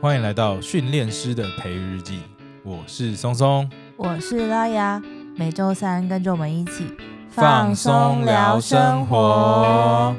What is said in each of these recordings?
欢迎来到训练师的培育日记，我是松松，我是拉雅，每周三跟着我们一起放松聊生活。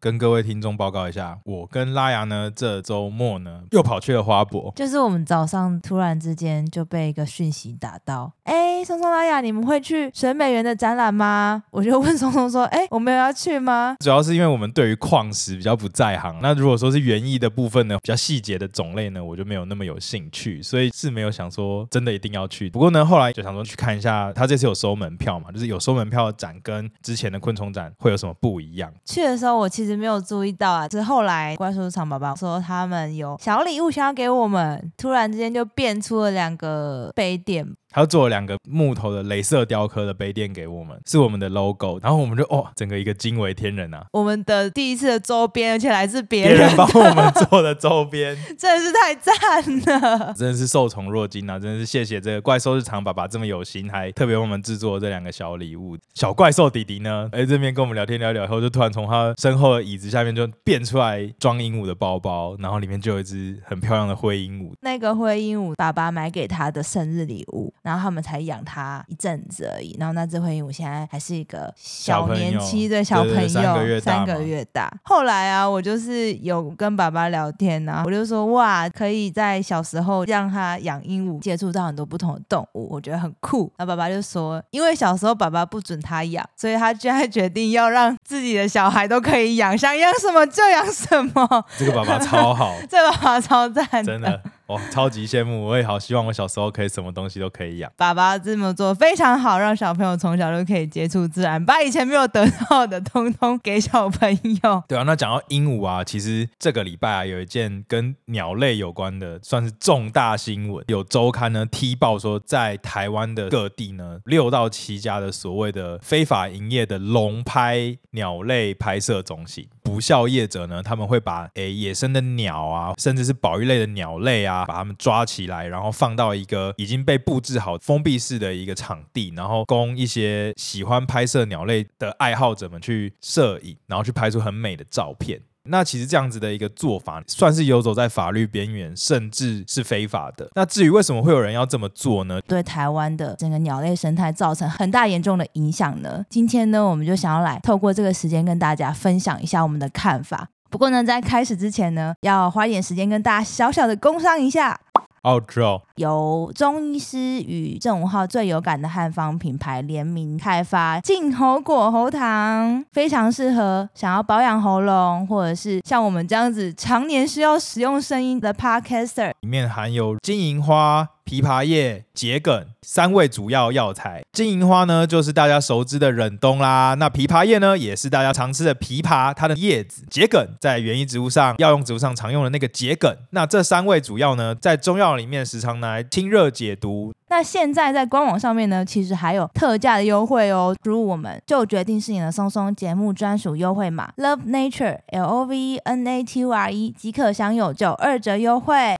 跟各位听众报告一下，我跟拉雅呢，这周末呢又跑去了花博。就是我们早上突然之间就被一个讯息打到，哎，松松拉雅，你们会去水美园的展览吗？我就问松松说，哎，我们有要去吗？主要是因为我们对于矿石比较不在行，那如果说是园艺的部分呢，比较细节的种类呢，我就没有那么有兴趣，所以是没有想说真的一定要去。不过呢，后来就想说去看一下，他这次有收门票嘛，就是有收门票的展跟之前的昆虫展会有什么不一样？去的时候我其实。没有注意到啊，是后来怪叔叔厂宝宝说他们有小礼物想要给我们，突然之间就变出了两个杯垫。他做了两个木头的镭射雕刻的杯垫给我们，是我们的 logo，然后我们就哦，整个一个惊为天人啊！我们的第一次的周边，而且来自别人，别人帮我们做的周边，真的是太赞了，真的是受宠若惊啊！真的是谢谢这个怪兽日常爸爸这么有心，还特别为我们制作这两个小礼物。小怪兽弟弟呢，哎，这边跟我们聊天聊聊以后，就突然从他身后的椅子下面就变出来装鹦鹉的包包，然后里面就有一只很漂亮的灰鹦鹉。那个灰鹦鹉，爸爸买给他的生日礼物。然后他们才养它一阵子而已，然后那只灰鹦鹉现在还是一个小年期的小朋友，三个月大。后来啊，我就是有跟爸爸聊天啊，我就说哇，可以在小时候让他养鹦鹉，接触到很多不同的动物，我觉得很酷。然后爸爸就说，因为小时候爸爸不准他养，所以他现在决定要让自己的小孩都可以养，想养什么就养什么。这个爸爸超好，这个爸爸超赞，真的。哦，超级羡慕！我也好希望我小时候可以什么东西都可以养。爸爸这么做非常好，让小朋友从小就可以接触自然，把以前没有得到的通通给小朋友。对啊，那讲到鹦鹉啊，其实这个礼拜啊，有一件跟鸟类有关的，算是重大新闻。有周刊呢踢爆说，在台湾的各地呢，六到七家的所谓的非法营业的笼拍鸟类拍摄中心，不肖业者呢，他们会把诶野生的鸟啊，甚至是保育类的鸟类啊。把它们抓起来，然后放到一个已经被布置好封闭式的一个场地，然后供一些喜欢拍摄鸟类的爱好者们去摄影，然后去拍出很美的照片。那其实这样子的一个做法，算是游走在法律边缘，甚至是非法的。那至于为什么会有人要这么做呢？对台湾的整个鸟类生态造成很大严重的影响呢？今天呢，我们就想要来透过这个时间跟大家分享一下我们的看法。不过呢，在开始之前呢，要花一点时间跟大家小小的工商一下。Outro 由中医师与正五号最有感的汉方品牌联名开发净喉果喉糖，非常适合想要保养喉咙，或者是像我们这样子常年需要使用声音的 Podcaster。里面含有金银花。枇杷叶、桔梗三味主要药材，金银花呢就是大家熟知的忍冬啦。那枇杷叶呢也是大家常吃的枇杷，它的叶子。桔梗在园艺植物上、药用植物上常用的那个桔梗。那这三味主要呢，在中药里面时常拿来清热解毒。那现在在官网上面呢，其实还有特价的优惠哦。输入我们就决定是你的松松节目专属优惠码 Love Nature L O V E N A T U R E 即可享有九二折优惠。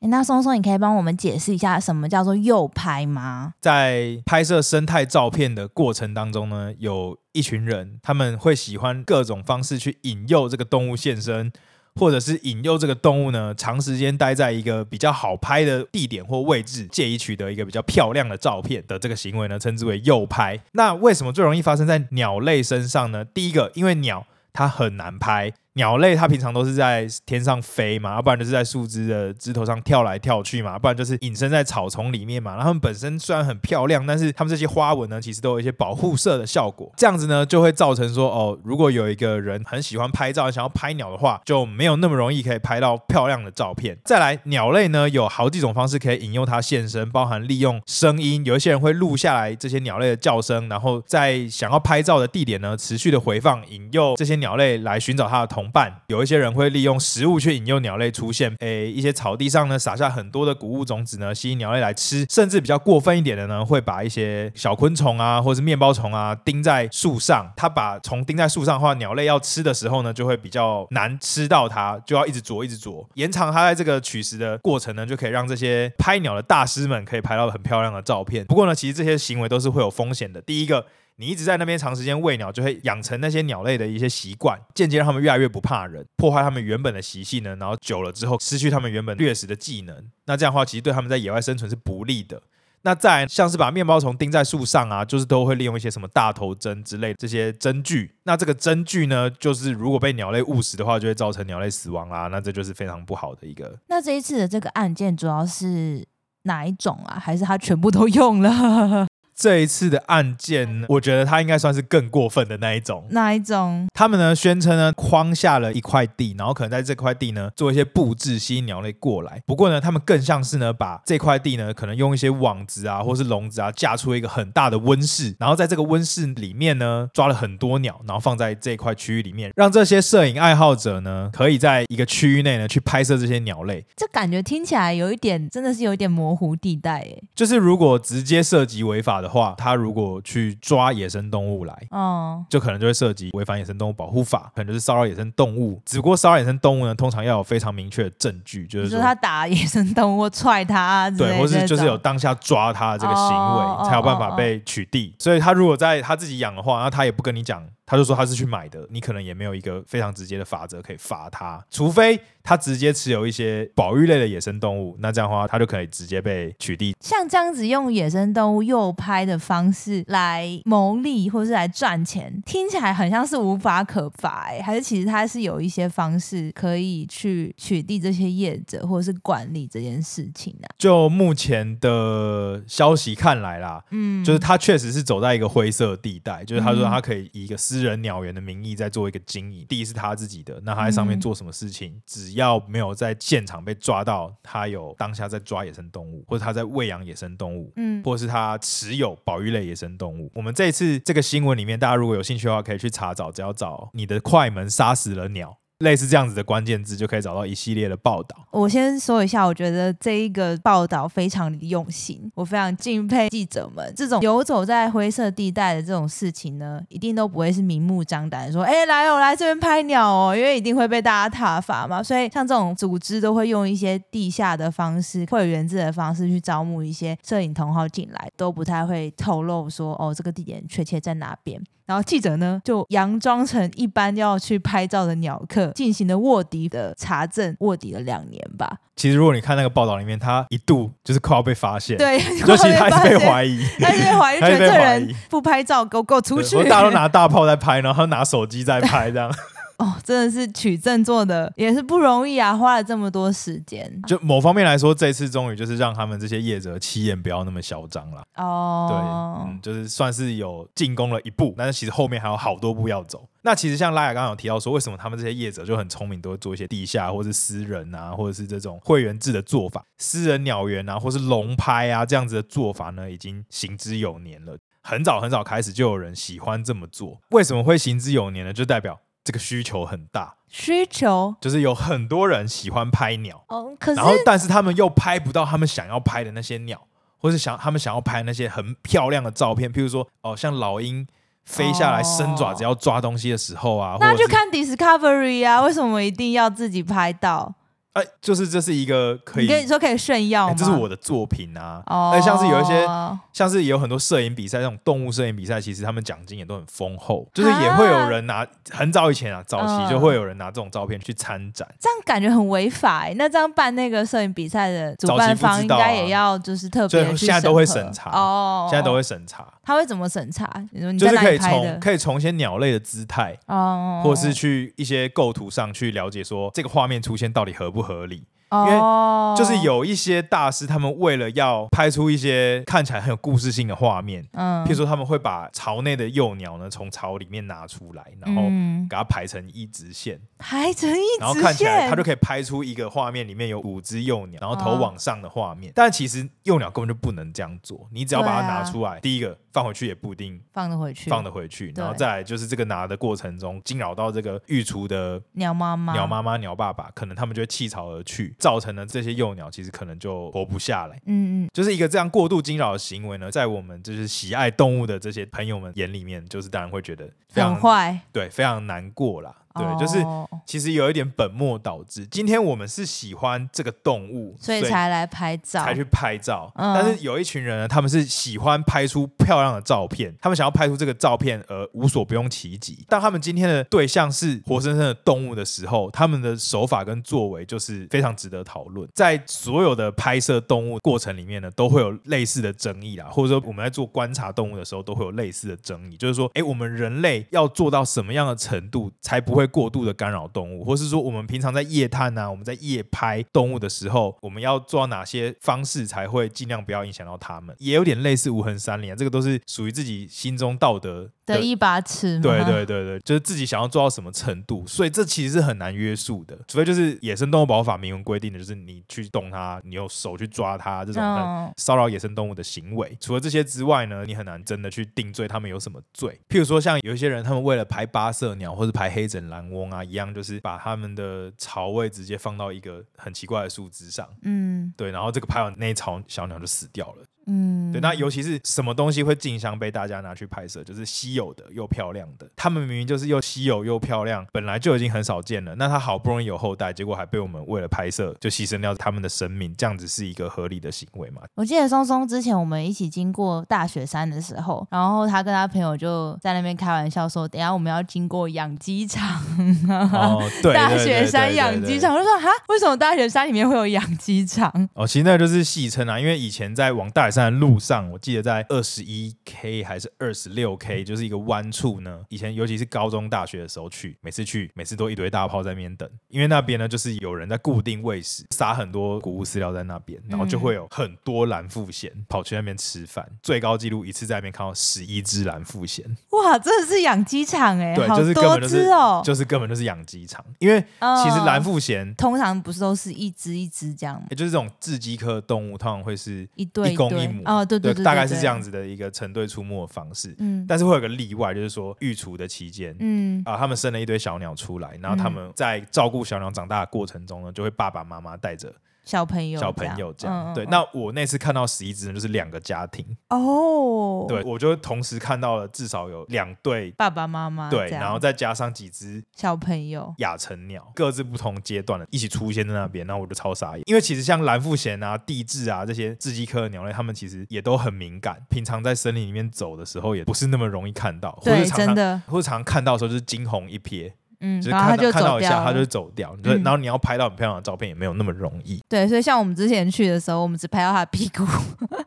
那松松，你可以帮我们解释一下什么叫做诱拍吗？在拍摄生态照片的过程当中呢，有一群人，他们会喜欢各种方式去引诱这个动物现身，或者是引诱这个动物呢，长时间待在一个比较好拍的地点或位置，借以取得一个比较漂亮的照片的这个行为呢，称之为诱拍。那为什么最容易发生在鸟类身上呢？第一个，因为鸟它很难拍。鸟类它平常都是在天上飞嘛，要不然就是在树枝的枝头上跳来跳去嘛，不然就是隐身在草丛里面嘛。然后它们本身虽然很漂亮，但是它们这些花纹呢，其实都有一些保护色的效果。这样子呢，就会造成说，哦，如果有一个人很喜欢拍照，想要拍鸟的话，就没有那么容易可以拍到漂亮的照片。再来，鸟类呢有好几种方式可以引诱它现身，包含利用声音，有一些人会录下来这些鸟类的叫声，然后在想要拍照的地点呢持续的回放，引诱这些鸟类来寻找它的同。伴有一些人会利用食物去引诱鸟类出现，诶，一些草地上呢撒下很多的谷物种子呢，吸引鸟类来吃，甚至比较过分一点的呢，会把一些小昆虫啊，或者是面包虫啊钉在树上。它把虫钉在树上的话，鸟类要吃的时候呢，就会比较难吃到它，就要一直啄，一直啄，延长它在这个取食的过程呢，就可以让这些拍鸟的大师们可以拍到很漂亮的照片。不过呢，其实这些行为都是会有风险的。第一个。你一直在那边长时间喂鸟，就会养成那些鸟类的一些习惯，间接让他们越来越不怕人，破坏他们原本的习性呢。然后久了之后，失去他们原本掠食的技能。那这样的话，其实对他们在野外生存是不利的。那再像是把面包虫钉在树上啊，就是都会利用一些什么大头针之类的这些针具。那这个针具呢，就是如果被鸟类误食的话，就会造成鸟类死亡啦。那这就是非常不好的一个。那这一次的这个案件主要是哪一种啊？还是他全部都用了？这一次的案件，我觉得他应该算是更过分的那一种。哪一种？他们呢宣称呢框下了一块地，然后可能在这块地呢做一些布置，吸引鸟类过来。不过呢，他们更像是呢把这块地呢可能用一些网子啊，或是笼子啊架出一个很大的温室，然后在这个温室里面呢抓了很多鸟，然后放在这块区域里面，让这些摄影爱好者呢可以在一个区域内呢去拍摄这些鸟类。这感觉听起来有一点，真的是有一点模糊地带诶。就是如果直接涉及违法的话，他如果去抓野生动物来，哦，就可能就会涉及违反野生动物保护法，可能就是骚扰野生动物。只不过骚扰野生动物呢，通常要有非常明确的证据，就是说，说他打野生动物 踹他，啊，对，或是就是有当下抓他的这个行为，哦，才有办法被取缔。所以他如果在他自己养的话，那他也不跟你讲。他就说他是去买的，你可能也没有一个非常直接的法则可以罚他，除非他直接持有一些保育类的野生动物，那这样的话他就可以直接被取缔。像这样子用野生动物诱拍的方式来牟利或是来赚钱，听起来很像是无法可罚哎，还是其实他是有一些方式可以去取缔这些业者或者是管理这件事情呢、啊？就目前的消息看来啦，嗯，就是他确实是走在一个灰色地带，就是他说他可以以一个私私人鸟园的名义在做一个经营，地是他自己的，那他在上面做什么事情，嗯、只要没有在现场被抓到，他有当下在抓野生动物，或者他在喂养野生动物，嗯，或者是他持有保育类野生动物。我们这一次这个新闻里面，大家如果有兴趣的话，可以去查找，只要找你的快门杀死了鸟。类似这样子的关键字，就可以找到一系列的报道。我先说一下，我觉得这一个报道非常的用心，我非常敬佩记者们。这种游走在灰色地带的这种事情呢，一定都不会是明目张胆说，哎，来哦，来这边拍鸟哦，因为一定会被大家挞伐嘛。所以像这种组织都会用一些地下的方式、会员制的方式去招募一些摄影同好进来，都不太会透露说，哦，这个地点确切在哪边。然后记者呢，就佯装成一般要去拍照的鸟客，进行了卧底的查证，卧底了两年吧。其实如果你看那个报道里面，他一度就是快要被发现，对，就其他是被怀疑，他是被怀疑，觉得这人不拍照，给我给我出去。大家都拿大炮在拍，然后他拿手机在拍，这样。哦，真的是取证做的也是不容易啊，花了这么多时间。就某方面来说，这次终于就是让他们这些业者气焰不要那么嚣张了。哦，对，嗯，就是算是有进攻了一步，但是其实后面还有好多步要走。那其实像拉雅刚刚有提到说，为什么他们这些业者就很聪明，都会做一些地下或是私人啊，或者是这种会员制的做法，私人鸟园啊，或是龙拍啊这样子的做法呢，已经行之有年了。很早很早开始就有人喜欢这么做，为什么会行之有年呢？就代表。这个需求很大，需求？就是有很多人喜欢拍鸟，哦，可是然后但是他们又拍不到他们想要拍的那些鸟，或是想他们想要拍那些很漂亮的照片，譬如说哦，像老鹰飞下来伸爪子要抓东西的时候啊，那就看 Discovery 啊，为什么一定要自己拍到？哎，就是这是一个可以，你跟你说可以炫耀吗？这是我的作品啊！哦，哎，像是有一些，像是也有很多摄影比赛，那种动物摄影比赛，其实他们奖金也都很丰厚，就是也会有人拿。很早以前啊，早期就会有人拿这种照片去参展，这样感觉很违法哎。那这样办那个摄影比赛的主办方应该也要就是特别，所以现在都会审查哦，现在都会审查。他会怎么审查？就是可以从可以从一些鸟类的姿态哦，或是去一些构图上去了解说这个画面出现到底合不合合理。因为就是有一些大师，他们为了要拍出一些看起来很有故事性的画面，嗯，譬如说他们会把巢内的幼鸟呢从巢里面拿出来，然后给它排成一直线，排成一直线，然后看起来它就可以拍出一个画面里面有五只幼鸟，然后头往上的画面。但其实幼鸟根本就不能这样做，你只要把它拿出来，第一个放回去也不一定放得回去，放得回去，然后再来就是这个拿的过程中惊扰到这个育雏的鸟妈妈、鸟妈妈、鸟爸爸，可能他们就会弃巢而去。造成了这些幼鸟其实可能就活不下来，嗯嗯，就是一个这样过度惊扰的行为呢，在我们就是喜爱动物的这些朋友们眼里面，就是当然会觉得非常坏，对，非常难过啦。对，就是其实有一点本末倒置。今天我们是喜欢这个动物，所以才来拍照，才去拍照。嗯、但是有一群人呢，他们是喜欢拍出漂亮的照片，他们想要拍出这个照片而无所不用其极。当他们今天的对象是活生生的动物的时候，他们的手法跟作为就是非常值得讨论。在所有的拍摄动物过程里面呢，都会有类似的争议啦，或者说我们在做观察动物的时候，都会有类似的争议，就是说，哎，我们人类要做到什么样的程度才不会过度的干扰动物，或是说我们平常在夜探啊，我们在夜拍动物的时候，我们要做哪些方式才会尽量不要影响到它们？也有点类似无痕三连啊，这个都是属于自己心中道德的，一把尺。对对对对，就是自己想要做到什么程度，所以这其实是很难约束的，除非就是野生动物保护法明文规定的，就是你去动它，你用手去抓它这种很骚扰野生动物的行为。除了这些之外呢，你很难真的去定罪他们有什么罪。譬如说，像有一些人，他们为了拍八色鸟或者拍黑枕蓝翁啊，一样就是把他们的巢位直接放到一个很奇怪的树枝上，嗯，对，然后这个拍完那一巢小鸟就死掉了。嗯，对，那尤其是什么东西会竞相被大家拿去拍摄，就是稀有的又漂亮的。他们明明就是又稀有又漂亮，本来就已经很少见了。那他好不容易有后代，结果还被我们为了拍摄就牺牲掉他们的生命，这样子是一个合理的行为吗？我记得松松之前我们一起经过大雪山的时候，然后他跟他朋友就在那边开玩笑说，等下我们要经过养鸡场。哦，对，大雪山养鸡场，我就说哈，为什么大雪山里面会有养鸡场？哦，其实那就是戏称啊，因为以前在往大雪山的路上，我记得在二十一 K 还是二十六 K，就是一个弯处呢。以前尤其是高中、大学的时候去，每次去，每次都一堆大炮在那边等，因为那边呢就是有人在固定喂食，撒很多谷物饲料在那边，然后就会有很多蓝腹鹇跑去那边吃饭。最高纪录一次在那边看到十一只蓝腹鹇，哇，真的是养鸡场哎，对，就是根本就是哦，就是根本就是养鸡场。因为其实蓝腹鷴通常不是都是一只一只这样吗？也就是这种雉鸡科动物，通常会是一对一公一母哦，对对对。大概是这样子的一个成对出没的方式，嗯，但是会有个例外，就是说育雏的期间，嗯啊，他们生了一堆小鸟出来，然后他们在照顾小鸟长大的过程中呢，就会爸爸妈妈带着。小朋友，小朋友这样，嗯、对。那我那次看到十一只呢，就是两个家庭哦。对，我就同时看到了至少有两对爸爸妈妈，对，然后再加上几只小朋友亚成鸟，各自不同阶段的一起出现在那边，然后我就超傻眼。因为其实像蓝腹鹇啊、地雉啊这些雉鸡科的鸟类，它们其实也都很敏感，平常在森林里面走的时候，也不是那么容易看到，或者常常真的，或者常常看到的时候就是惊鸿一瞥。嗯，就是看到看到一下，他就走掉。对，然后你要拍到很漂亮的照片，也没有那么容易。对，所以像我们之前去的时候，我们只拍到他的屁股。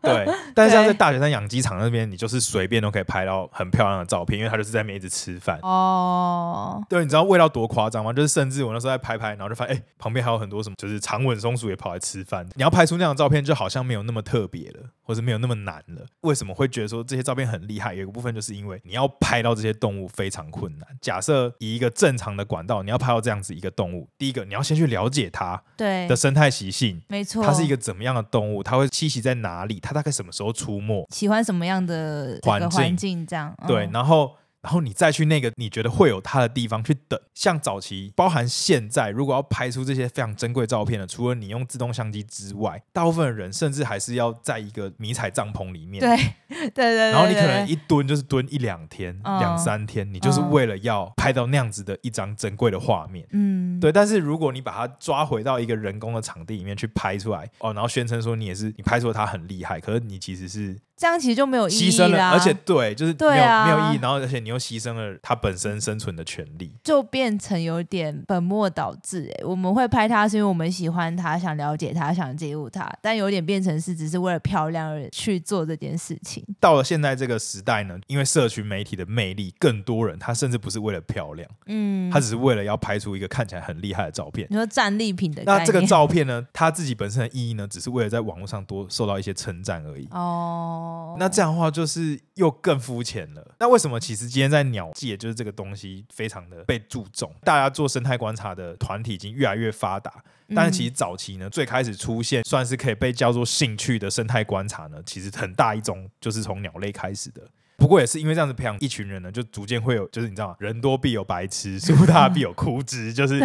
对，但是像在大雪山养鸡场那边，你就是随便都可以拍到很漂亮的照片，因为他就是在那边一直吃饭。哦。对，你知道味道多夸张吗？就是甚至我那时候在拍拍，然后就发现，哎，旁边还有很多什么，就是长吻松鼠也跑来吃饭。你要拍出那样的照片，就好像没有那么特别了，或者没有那么难了。为什么会觉得说这些照片很厉害？有一个部分就是因为你要拍到这些动物非常困难。假设以一个正常的管道，你要拍到这样子一个动物，第一个你要先去了解它的生态习性，没错，它是一个怎么样的动物，它会栖息在哪里，它大概什么时候出没，喜欢什么样的环境，境，这样、嗯、对，然后。然后你再去那个你觉得会有它的地方去等，像早期，包含现在，如果要拍出这些非常珍贵照片的，除了你用自动相机之外，大部分的人甚至还是要在一个迷彩帐篷里面。对 对对，对。然后你可能一蹲就是蹲一两天、嗯、两三天，你就是为了要拍到那样子的一张珍贵的画面。嗯，对。但是如果你把它抓回到一个人工的场地里面去拍出来，哦，然后宣称说你也是你拍出了它很厉害，可是你其实是。这样其实就没有意义了，牺牲了，而且对，就是没有、啊、没有意义，然后而且你又牺牲了它本身生存的权利，就变成有点本末倒置。哎，我们会拍它是因为我们喜欢它，想了解它，想记录它，但有点变成是只是为了漂亮而去做这件事情。到了现在这个时代呢，因为社群媒体的魅力，更多人他甚至不是为了漂亮，嗯，他只是为了要拍出一个看起来很厉害的照片。你说战利品的，那这个照片呢，他自己本身的意义呢，只是为了在网络上多受到一些称赞而已。哦，那这样的话。就是又更肤浅了。那为什么其实今天在鸟界，就是这个东西非常的被注重，大家做生态观察的团体已经越来越发达。但是其实早期呢，最开始出现算是可以被叫做兴趣的生态观察呢，其实很大一种就是从鸟类开始的。不过也是因为这样子培养一群人呢，就逐渐会有，就是你知道吗人多必有白痴，树大必有枯枝，就是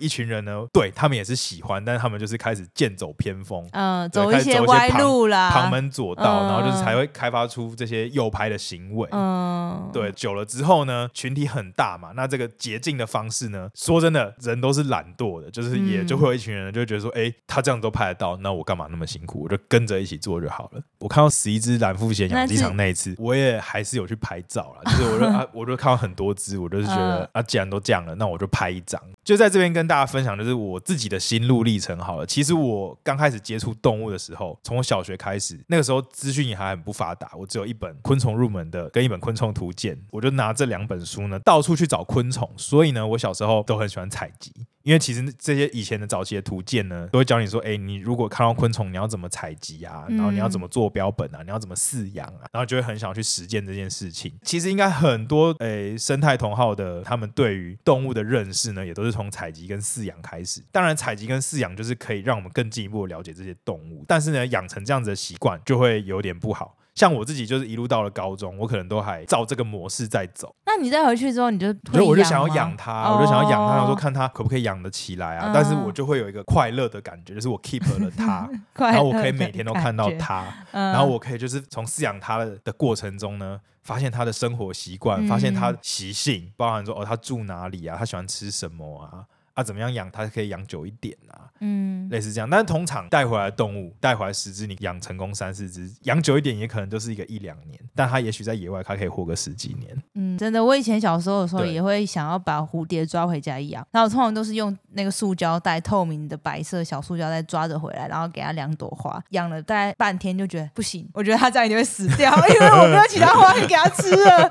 一群人呢，对他们也是喜欢，但是他们就是开始剑走偏锋，嗯，走一些歪路啦，旁门左道，然后就是才会开发出这些右派的行为。嗯，对，久了之后呢，群体很大嘛，那这个捷径的方式呢，说真的，人都是懒惰的，就是也就会有一群人就会觉得说，哎，他这样都拍得到，那我干嘛那么辛苦？我就跟着一起做就好了。我看到十一只蓝腹鹇养鸡场那一次，我也还是有去拍照了，就是我就 啊，我就看到很多只，我就是觉得啊，既然都这样了，那我就拍一张。就在这边跟大家分享，就是我自己的心路历程好了。其实我刚开始接触动物的时候，从我小学开始，那个时候资讯也还很不发达，我只有一本昆虫入门的跟一本昆虫图鉴，我就拿这两本书呢，到处去找昆虫。所以呢，我小时候都很喜欢采集。因为其实这些以前的早期的图鉴呢，都会教你说，哎，你如果看到昆虫，你要怎么采集啊？然后你要怎么做标本啊？你要怎么饲养啊？然后就会很想要去实践这件事情。其实应该很多诶生态同好的他们对于动物的认识呢，也都是从采集跟饲养开始。当然，采集跟饲养就是可以让我们更进一步的了解这些动物，但是呢，养成这样子的习惯就会有点不好。像我自己就是一路到了高中，我可能都还照这个模式在走。那你再回去之后，你就所以我就想要养它，我就想要养它，然后说看它可不可以养得起来啊。但是我就会有一个快乐的感觉，就是我 keep 了它，然后我可以每天都看到它，然后我可以就是从饲养它的过程中呢，发现它的生活习惯，发现它习性，包含说哦，它住哪里啊，它喜欢吃什么啊。啊，怎么样养它可以养久一点啊？嗯，类似这样。但是通常带回来的动物，带回来十只，你养成功三四只，养久一点也可能就是一个一两年。但它也许在野外，它可以活个十几年。嗯，真的，我以前小时候的时候也会想要把蝴蝶抓回家养，然后通常都是用那个塑胶袋，透明的白色小塑胶袋抓着回来，然后给它两朵花，养了大概半天就觉得不行，我觉得它这样一定会死掉，因为我没有其他花可以给它吃了。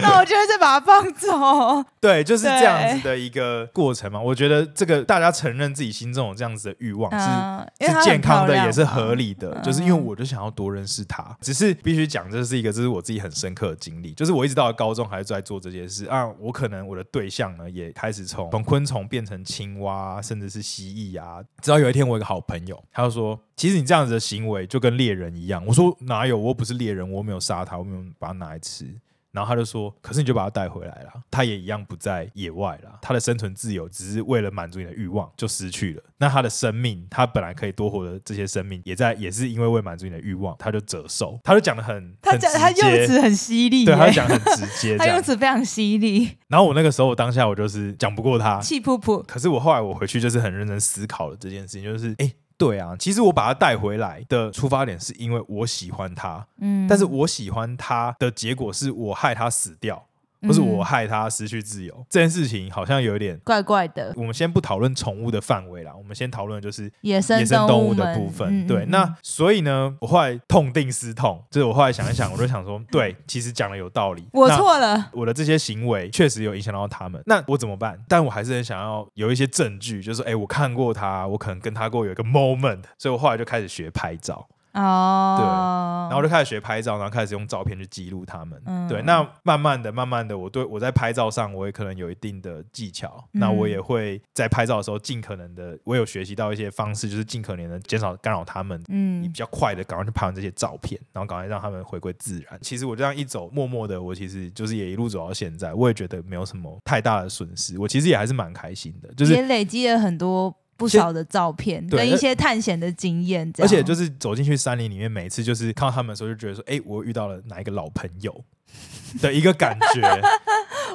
那我就会再把它放走。对，就是这样子的一个过程嘛。我觉得。觉得这个大家承认自己心中有这样子的欲望是、啊、是健康的，也是合理的。嗯、就是因为我就想要多认识他，只是必须讲这是一个，这是我自己很深刻的经历。就是我一直到了高中还是在做这件事啊。我可能我的对象呢也开始从从昆虫变成青蛙，甚至是蜥蜴啊。直到有一天，我有一个好朋友，他就说：“其实你这样子的行为就跟猎人一样。”我说：“哪有？我又不是猎人，我没有杀他，我没有把它拿来吃。”然后他就说：“可是你就把它带回来了，他也一样不在野外了。他的生存自由只是为了满足你的欲望，就失去了。那他的生命，他本来可以多活的这些生命，也在也是因为为满足你的欲望，他就折寿。他就讲的很，他讲他用词很犀利，对，他讲很直接，他用词非常犀利。然后我那个时候，我当下我就是讲不过他，气噗噗。可是我后来我回去就是很认真思考了这件事情，就是哎。对啊，其实我把它带回来的出发点是因为我喜欢它，嗯，但是我喜欢它的结果是我害它死掉。不是我害他失去自由，嗯、这件事情好像有点怪怪的。我们先不讨论宠物的范围啦，我们先讨论就是野生野生动物的部分。嗯、对，嗯、那所以呢，我后来痛定思痛，就是我后来想一想，我就想说，对，其实讲的有道理，我错了，我的这些行为确实有影响到他们。那我怎么办？但我还是很想要有一些证据，就是哎，我看过他，我可能跟他过有一个 moment，所以我后来就开始学拍照。哦，对，然后就开始学拍照，然后开始用照片去记录他们。嗯、对，那慢慢的、慢慢的，我对我在拍照上，我也可能有一定的技巧。嗯、那我也会在拍照的时候，尽可能的，我有学习到一些方式，就是尽可能的减少干扰他们。嗯，比较快的赶快去拍完这些照片，然后赶快让他们回归自然。其实我这样一走，默默的，我其实就是也一路走到现在，我也觉得没有什么太大的损失。我其实也还是蛮开心的，就是也累积了很多。不少的照片跟一些探险的经验，而且就是走进去山林里面，每次就是看到他们的时候，就觉得说，哎，我遇到了哪一个老朋友 的一个感觉。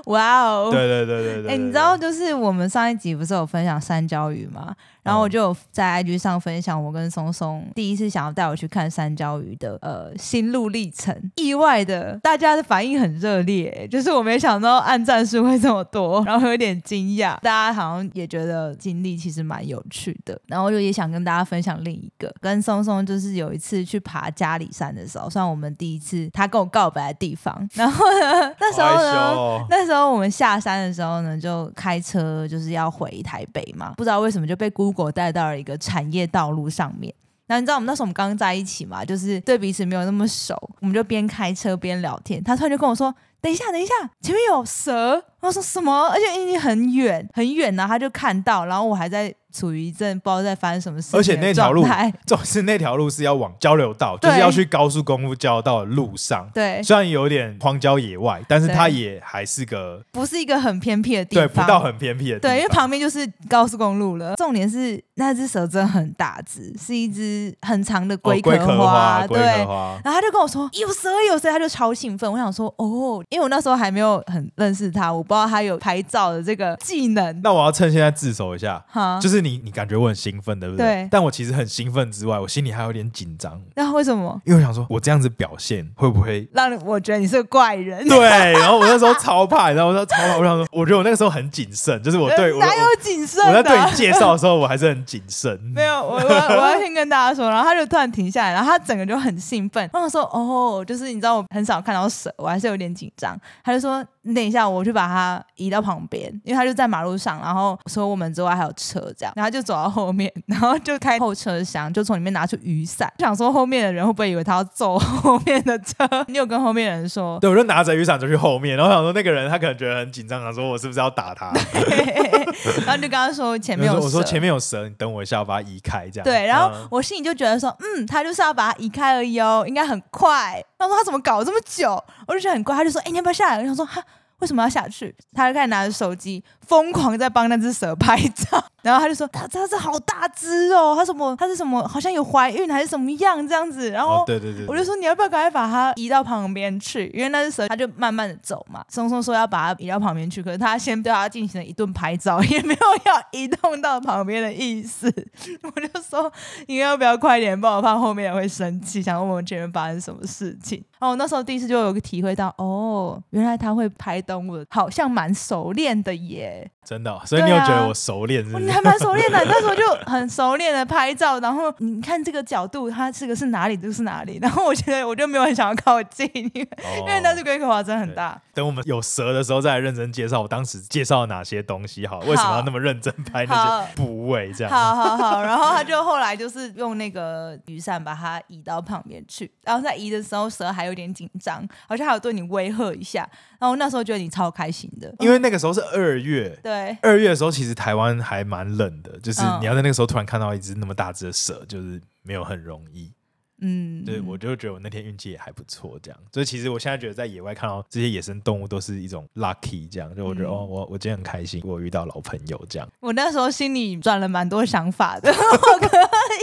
哇哦！对对对对对。哎，你知道，就是我们上一集不是有分享山椒鱼吗？然后我就在 IG 上分享我跟松松第一次想要带我去看山椒鱼的呃心路历程。意外的，大家的反应很热烈，就是我没想到按赞数会这么多，然后有点惊讶。大家好像也觉得经历其实蛮有趣的。然后我就也想跟大家分享另一个，跟松松就是有一次去爬嘉里山的时候，算我们第一次他跟我告白的地方。然后呢，那时候呢，那时候我们下山的时候呢，就开车就是要回台北嘛，不知道为什么就被果带到了一个产业道路上面，那你知道我们那时候我们刚刚在一起嘛，就是对彼此没有那么熟，我们就边开车边聊天。他突然就跟我说：“等一下，等一下，前面有蛇。”我说什么？而且已经很远很远呢，他就看到，然后我还在。处于一阵不知道在发生什么事，而且那条路，总是那条路是要往交流道，就是要去高速公路交流道的路上。对，虽然有点荒郊野外，但是它也还是个不是一个很偏僻的地方，对，不到很偏僻的地方。对，因为旁边就是高速公路了。重点是那只蛇真的很大只，是一只很长的龟壳花。对，然后他就跟我说有蛇有蛇，他就超兴奋。我想说哦，因为我那时候还没有很认识他，我不知道他有拍照的这个技能。那我要趁现在自首一下，哈，就是。你你感觉我很兴奋，对不对？对。但我其实很兴奋之外，我心里还有点紧张。那为什么？因为我想说，我这样子表现会不会让我觉得你是个怪人？对。然后我那时候超怕，你知道说超怕。我想说，我觉得我那个时候很谨慎，就是我对 我哪有谨慎？我在对你介绍的时候，我还是很谨慎。没有，我我我要先跟大家说，然后他就突然停下来，然后他整个就很兴奋。然后说：“哦，就是你知道，我很少看到蛇，我还是有点紧张。”他就说。你等一下，我去把它移到旁边，因为他就在马路上，然后除了我们之外还有车，这样，然后就走到后面，然后就开后车厢，就从里面拿出雨伞，想说后面的人会不会以为他要揍后面的车？你有跟后面的人说？对，我就拿着雨伞就去后面，然后想说那个人他可能觉得很紧张，想说我是不是要打他？然后就跟他说前面有蛇，我说前面有蛇，你等我一下，我把它移开，这样。对，然后我心里就觉得说，嗯，他就是要把它移开而已哦，应该很快。他说他怎么搞这么久？我就觉得很怪，他就说，哎，你要不要下来？我想说哈。为什么要下去？他就开始拿着手机，疯狂在帮那只蛇拍照。然后他就说：“他他是好大只哦，他什么？他是什么？好像有怀孕还是什么样这样子？”然后，对对对，我就说：“你要不要赶快把它移到旁边去？因为那只蛇，它就慢慢的走嘛。”松松说要把它移到旁边去，可是他先对它进行了一顿拍照，也没有要移动到旁边的意思。我就说：“你要不要快点？不然我怕后面人会生气，想问我们前面发生什么事情。”然后我那时候第一次就有个体会到，哦，原来他会拍动物，好像蛮熟练的耶。真的、哦，所以你有觉得我熟练是不是？你还蛮熟练的，那时候就很熟练的拍照，然后你看这个角度，它这个是哪里就是哪里。然后我觉得我就没有很想要靠近，因为、哦、因为那只龟壳花真的很大。等我们有蛇的时候再来认真介绍，我当时介绍了哪些东西，好，为什么要那么认真拍那些部位这样？好好好，然后他就后来就是用那个雨伞把它移到旁边去，然后在移的时候蛇还有点紧张，好像还有对你威吓一下。然后那时候觉得你超开心的，因为那个时候是二月。对，二月的时候其实台湾还蛮冷的，就是你要在那个时候突然看到一只那么大只的蛇，就是没有很容易。嗯，对，我就觉得我那天运气也还不错，这样。所以其实我现在觉得在野外看到这些野生动物都是一种 lucky，这样。就我觉得、嗯、哦，我我今天很开心，我遇到老朋友这样。我那时候心里转了蛮多想法的，我可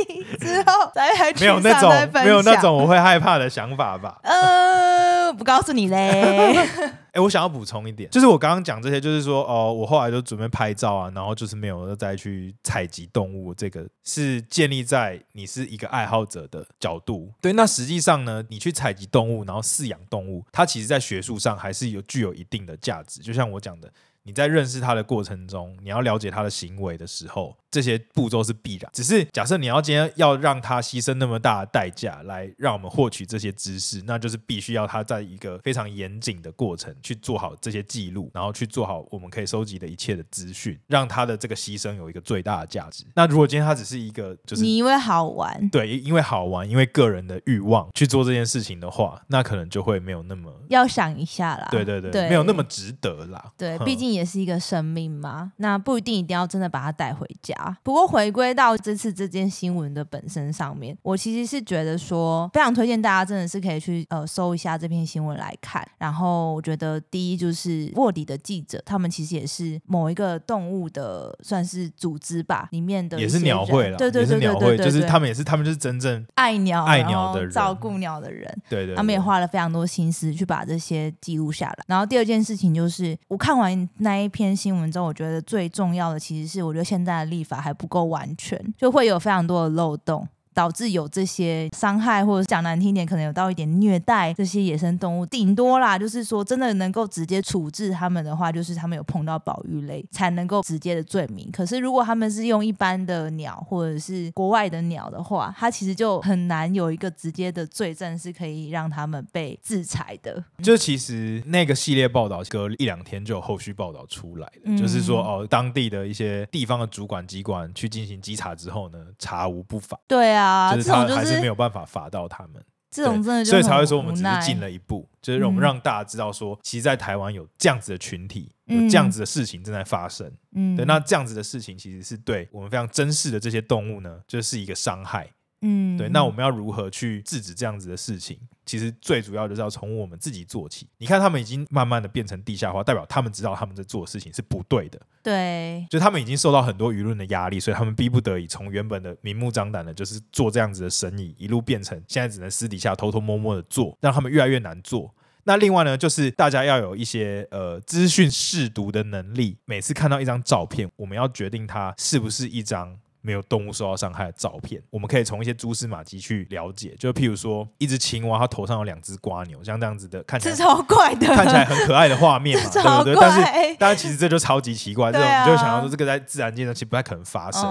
以之后再还没有那种没有那种我会害怕的想法吧？呃，不告诉你嘞。哎，我想要补充一点，就是我刚刚讲这些，就是说，哦，我后来就准备拍照啊，然后就是没有再去采集动物，这个是建立在你是一个爱好者的角度。对，那实际上呢，你去采集动物，然后饲养动物，它其实在学术上还是有具有一定的价值。就像我讲的，你在认识他的过程中，你要了解他的行为的时候。这些步骤是必然，只是假设你要今天要让他牺牲那么大的代价来让我们获取这些知识，那就是必须要他在一个非常严谨的过程去做好这些记录，然后去做好我们可以收集的一切的资讯，让他的这个牺牲有一个最大的价值。那如果今天他只是一个就是你因为好玩，对，因为好玩，因为个人的欲望去做这件事情的话，那可能就会没有那么要想一下啦。对对对，对没有那么值得啦。对，毕竟也是一个生命嘛，那不一定一定要真的把它带回家。不过回归到这次这件新闻的本身上面，我其实是觉得说，非常推荐大家真的是可以去呃搜一下这篇新闻来看。然后我觉得第一就是卧底的记者，他们其实也是某一个动物的算是组织吧，里面的也是鸟会了，对对对对对，就是他们也是他们就是真正爱鸟爱鸟的人，照顾鸟的人，对，对对，他们也花了非常多心思去把这些记录下来。然后第二件事情就是，我看完那一篇新闻中，我觉得最重要的其实是，我觉得现在的立法还不够完全，就会有非常多的漏洞。导致有这些伤害，或者讲难听点，可能有到一点虐待这些野生动物。顶多啦，就是说真的能够直接处置他们的话，就是他们有碰到保育类才能够直接的罪名。可是如果他们是用一般的鸟或者是国外的鸟的话，它其实就很难有一个直接的罪证是可以让他们被制裁的。就其实那个系列报道隔一两天就有后续报道出来就是说哦，当地的一些地方的主管机关去进行稽查之后呢，查无不法。对啊。啊，就是他还是没有办法罚到他们。这种真的就所以才会说我们只是进了一步，就是我们让大家知道说，其实，在台湾有这样子的群体，嗯有这样子的事情正在发生。嗯，对，那这样子的事情其实是对我们非常珍视的这些动物呢，就是一个伤害。嗯，对，那我们要如何去制止这样子的事情？其实最主要就是要从我们自己做起。你看，他们已经慢慢的变成地下化，代表他们知道他们在做的事情是不对的。对，就他们已经受到很多舆论的压力，所以他们逼不得已从原本的明目张胆的，就是做这样子的生意，一路变成现在只能私底下偷偷摸摸的做，让他们越来越难做。那另外呢，就是大家要有一些呃资讯试读的能力。每次看到一张照片，我们要决定它是不是一张。没有动物受到伤害的照片，我们可以从一些蛛丝马迹去了解。就譬如说，一只青蛙，它头上有两只瓜牛，像这样子的，看起来超怪的，看起来很可爱的画面嘛，对不对？但是，但是其实这就超级奇怪，这种你就想到说，这个在自然界上其实不太可能发生。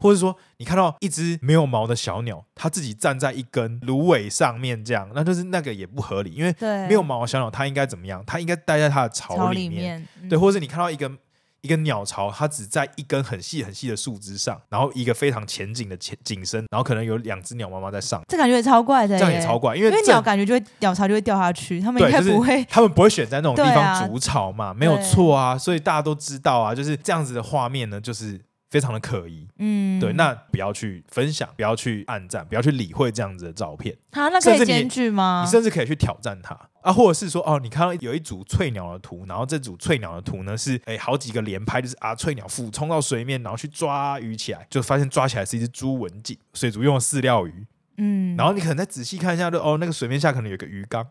或者说，你看到一只没有毛的小鸟，它自己站在一根芦苇上面，这样，那就是那个也不合理，因为没有毛的小鸟，它应该怎么样？它应该待在它的巢里面，对，或者是你看到一根。一个鸟巢，它只在一根很细很细的树枝上，然后一个非常前景的前景深，然后可能有两只鸟妈妈在上，这感觉也超怪的，这样也超怪，因为因为鸟感觉就会鸟巢就会掉下去，他们应该不会，就是、他们不会选在那种地方筑巢嘛，啊、没有错啊，所以大家都知道啊，就是这样子的画面呢，就是。非常的可疑，嗯，对，那不要去分享，不要去暗赞，不要去理会这样子的照片。啊，那可以检举吗？你甚至可以去挑战它啊，或者是说，哦，你看到有一组翠鸟的图，然后这组翠鸟的图呢是，哎，好几个连拍，就是啊，翠鸟俯冲到水面，然后去抓鱼起来，就发现抓起来是一只朱文锦，水族用的饲料鱼，嗯，然后你可能再仔细看一下，就哦，那个水面下可能有个鱼缸，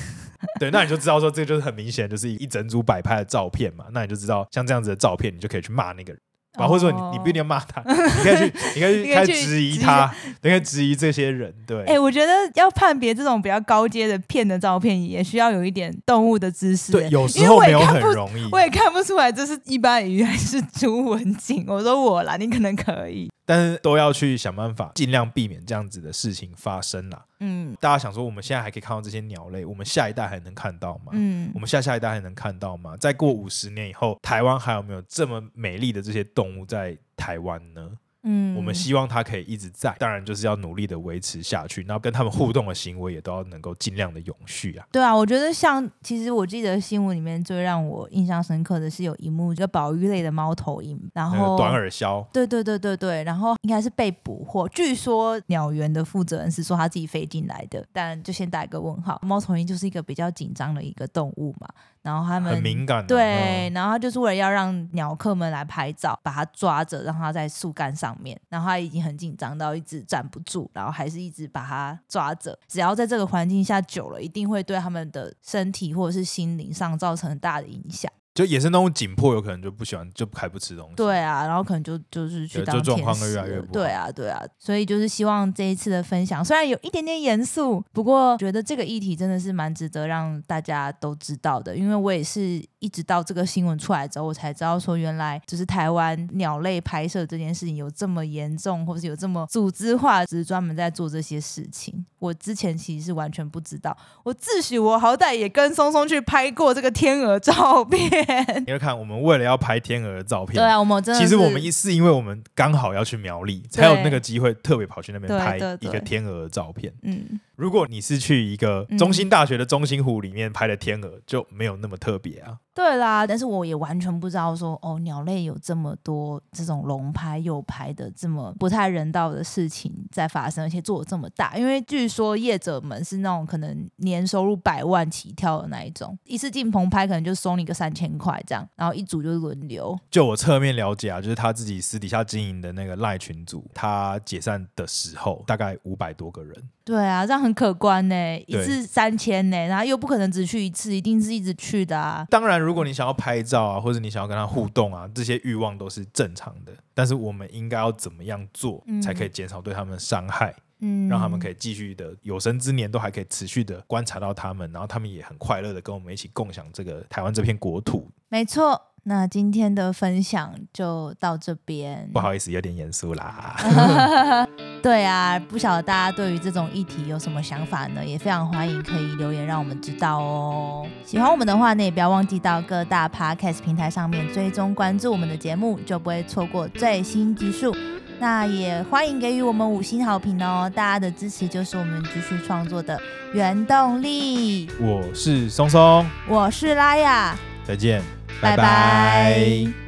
对，那你就知道说，这个就是很明显就是一整组摆拍的照片嘛，那你就知道像这样子的照片，你就可以去骂那个人。啊，或者说你你不一定要骂他，你可以去，你可以去开始质疑他，你可以质疑这些人。对，哎，我觉得要判别这种比较高阶的骗的照片，也需要有一点动物的知识。对，有时候没有很容易，我也看不出来这是一般鱼还是朱文锦。我说我啦，你可能可以。但是都要去想办法，尽量避免这样子的事情发生啦。嗯，大家想说，我们现在还可以看到这些鸟类，我们下一代还能看到吗？嗯，我们下下一代还能看到吗？再过五十年以后，台湾还有没有这么美丽的这些动物在台湾呢？嗯，我们希望它可以一直在，当然就是要努力的维持下去，然后跟他们互动的行为也都要能够尽量的永续啊。对啊，我觉得像其实我记得新闻里面最让我印象深刻的是有一幕，就保育类的猫头鹰，然后短耳鸮，对对对对对，然后应该是被捕获，据说鸟园的负责人是说他自己飞进来的，但就先打一个问号。猫头鹰就是一个比较紧张的一个动物嘛。然后他们很敏感，对，然后他就是为了要让鸟客们来拍照，把它抓着，让它在树干上面。然后他已经很紧张到一直站不住，然后还是一直把它抓着。只要在这个环境下久了，一定会对他们的身体或者是心灵上造成很大的影响。就野生动物紧迫，有可能就不喜欢，就还不吃东西。对啊，然后可能就就是去当天使。越来越不好。对啊，对啊，所以就是希望这一次的分享，虽然有一点点严肃，不过觉得这个议题真的是蛮值得让大家都知道的。因为我也是一直到这个新闻出来之后，我才知道说原来就是台湾鸟类拍摄这件事情有这么严重，或是有这么组织化，只是专门在做这些事情。我之前其实是完全不知道。我自诩我好歹也跟松松去拍过这个天鹅照片。你要看，我们为了要拍天鹅的照片，对啊，我们真的其实我们一是因为我们刚好要去苗栗，才有那个机会特别跑去那边拍一个天鹅的照片。嗯。如果你是去一个中心大学的中心湖里面拍的天鹅，嗯、就没有那么特别啊。对啦，但是我也完全不知道说哦，鸟类有这么多这种龙拍右拍的这么不太人道的事情在发生，而且做的这么大。因为据说业者们是那种可能年收入百万起跳的那一种，一次进棚拍可能就收你个三千块这样，然后一组就轮流。就我侧面了解啊，就是他自己私底下经营的那个赖群组，他解散的时候大概五百多个人。对啊，这样很可观呢，一次三千呢，然后又不可能只去一次，一定是一直去的啊。当然，如果你想要拍照啊，或者你想要跟他互动啊，这些欲望都是正常的。但是我们应该要怎么样做，才可以减少对他们的伤害？嗯，让他们可以继续的有生之年都还可以持续的观察到他们，然后他们也很快乐的跟我们一起共享这个台湾这片国土。没错。那今天的分享就到这边，不好意思，有点严肃啦。对啊，不晓得大家对于这种议题有什么想法呢？也非常欢迎可以留言让我们知道哦。喜欢我们的话呢，也不要忘记到各大 podcast 平台上面追踪关注我们的节目，就不会错过最新集数。那也欢迎给予我们五星好评哦，大家的支持就是我们继续创作的原动力。我是松松，我是拉雅，再见，拜拜。